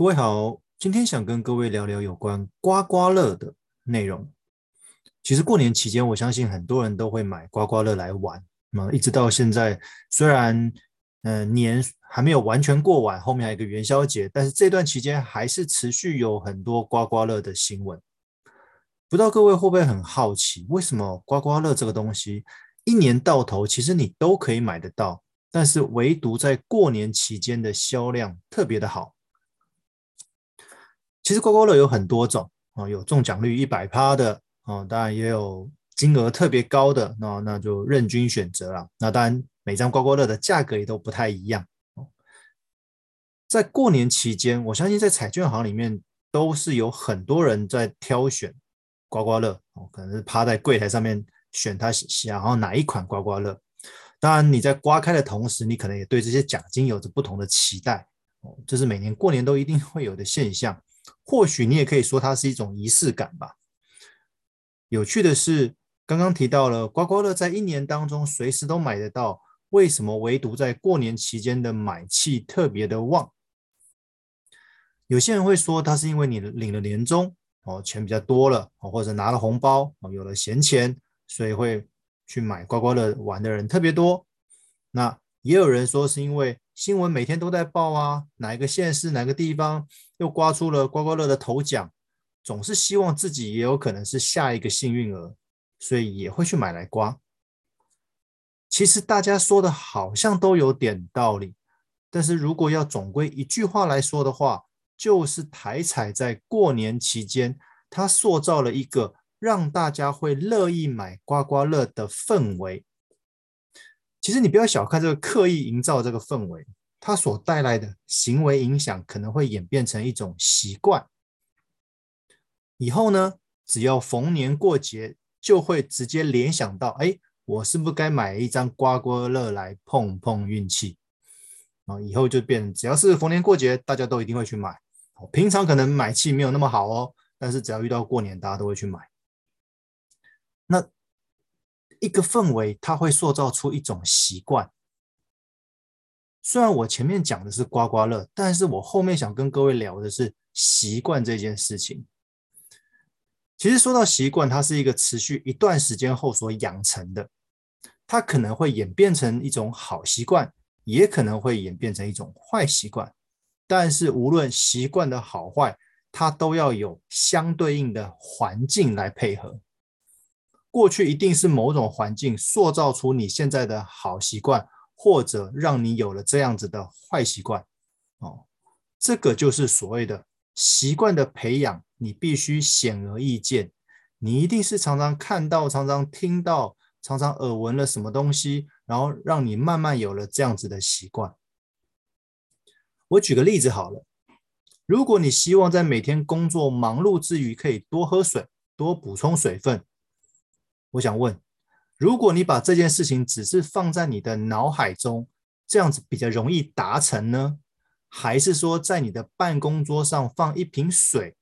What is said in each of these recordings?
各位好，今天想跟各位聊聊有关刮刮乐的内容。其实过年期间，我相信很多人都会买刮刮乐来玩。那么一直到现在，虽然嗯、年还没有完全过完，后面还有一个元宵节，但是这段期间还是持续有很多刮刮乐的新闻。不知道各位会不会很好奇，为什么刮刮乐这个东西一年到头其实你都可以买得到，但是唯独在过年期间的销量特别的好？其实刮刮乐有很多种啊，有中奖率一百趴的啊，当然也有金额特别高的，那那就任君选择了。那当然，每张刮刮乐的价格也都不太一样。在过年期间，我相信在彩券行里面都是有很多人在挑选刮刮乐哦，可能是趴在柜台上面选他想要哪一款刮刮乐。当然，你在刮开的同时，你可能也对这些奖金有着不同的期待。哦，这是每年过年都一定会有的现象。或许你也可以说它是一种仪式感吧。有趣的是，刚刚提到了刮刮乐在一年当中随时都买得到，为什么唯独在过年期间的买气特别的旺？有些人会说，它是因为你领了年终哦，钱比较多了，或者拿了红包哦，有了闲钱，所以会去买刮刮乐玩的人特别多。那也有人说是因为。新闻每天都在报啊，哪一个县市、哪个地方又刮出了刮刮乐的头奖，总是希望自己也有可能是下一个幸运儿，所以也会去买来刮。其实大家说的好像都有点道理，但是如果要总归一句话来说的话，就是台彩在过年期间，它塑造了一个让大家会乐意买刮刮乐的氛围。其实你不要小看这个刻意营造这个氛围，它所带来的行为影响可能会演变成一种习惯。以后呢，只要逢年过节，就会直接联想到：哎，我是不是该买一张刮刮乐来碰碰运气？啊，以后就变，只要是逢年过节，大家都一定会去买。平常可能买气没有那么好哦，但是只要遇到过年，大家都会去买。那。一个氛围，它会塑造出一种习惯。虽然我前面讲的是刮刮乐，但是我后面想跟各位聊的是习惯这件事情。其实说到习惯，它是一个持续一段时间后所养成的，它可能会演变成一种好习惯，也可能会演变成一种坏习惯。但是无论习惯的好坏，它都要有相对应的环境来配合。过去一定是某种环境塑造出你现在的好习惯，或者让你有了这样子的坏习惯。哦，这个就是所谓的习惯的培养，你必须显而易见。你一定是常常看到、常常听到、常常耳闻了什么东西，然后让你慢慢有了这样子的习惯。我举个例子好了，如果你希望在每天工作忙碌之余可以多喝水、多补充水分。我想问，如果你把这件事情只是放在你的脑海中，这样子比较容易达成呢？还是说在你的办公桌上放一瓶水，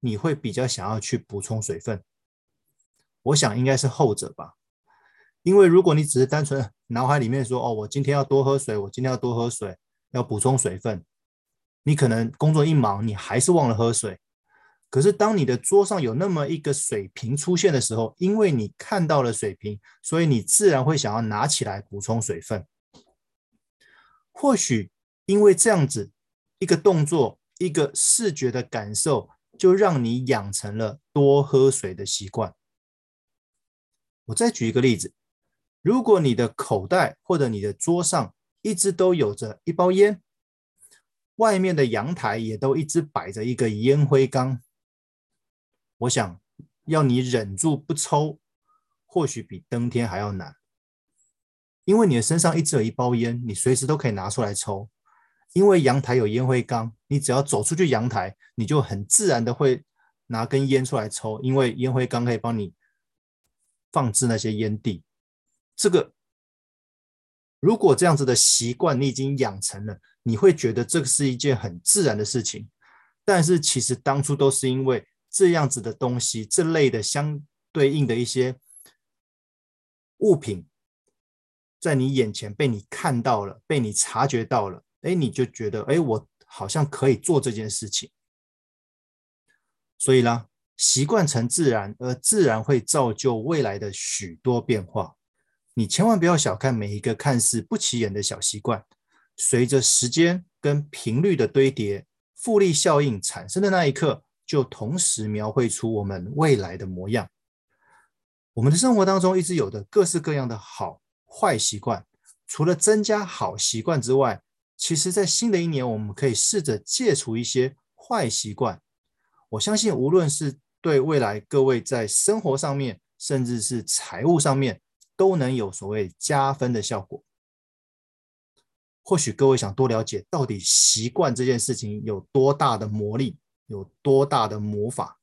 你会比较想要去补充水分？我想应该是后者吧，因为如果你只是单纯脑海里面说，哦，我今天要多喝水，我今天要多喝水，要补充水分，你可能工作一忙，你还是忘了喝水。可是，当你的桌上有那么一个水瓶出现的时候，因为你看到了水瓶，所以你自然会想要拿起来补充水分。或许因为这样子一个动作，一个视觉的感受，就让你养成了多喝水的习惯。我再举一个例子，如果你的口袋或者你的桌上一直都有着一包烟，外面的阳台也都一直摆着一个烟灰缸。我想要你忍住不抽，或许比登天还要难，因为你的身上一直有一包烟，你随时都可以拿出来抽。因为阳台有烟灰缸，你只要走出去阳台，你就很自然的会拿根烟出来抽，因为烟灰缸可以帮你放置那些烟蒂。这个如果这样子的习惯你已经养成了，你会觉得这个是一件很自然的事情。但是其实当初都是因为。这样子的东西，这类的相对应的一些物品，在你眼前被你看到了，被你察觉到了，哎，你就觉得，哎，我好像可以做这件事情。所以呢，习惯成自然，而自然会造就未来的许多变化。你千万不要小看每一个看似不起眼的小习惯，随着时间跟频率的堆叠，复利效应产生的那一刻，就同时描绘出我们未来的模样。我们的生活当中一直有的各式各样的好坏习惯，除了增加好习惯之外，其实在新的一年，我们可以试着戒除一些坏习惯。我相信，无论是对未来各位在生活上面，甚至是财务上面，都能有所谓加分的效果。或许各位想多了解，到底习惯这件事情有多大的魔力？有多大的魔法？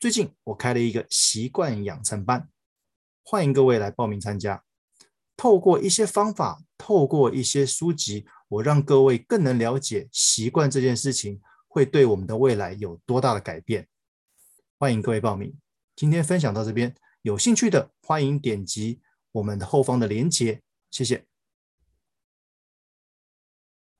最近我开了一个习惯养成班，欢迎各位来报名参加。透过一些方法，透过一些书籍，我让各位更能了解习惯这件事情会对我们的未来有多大的改变。欢迎各位报名。今天分享到这边，有兴趣的欢迎点击我们的后方的链接。谢谢。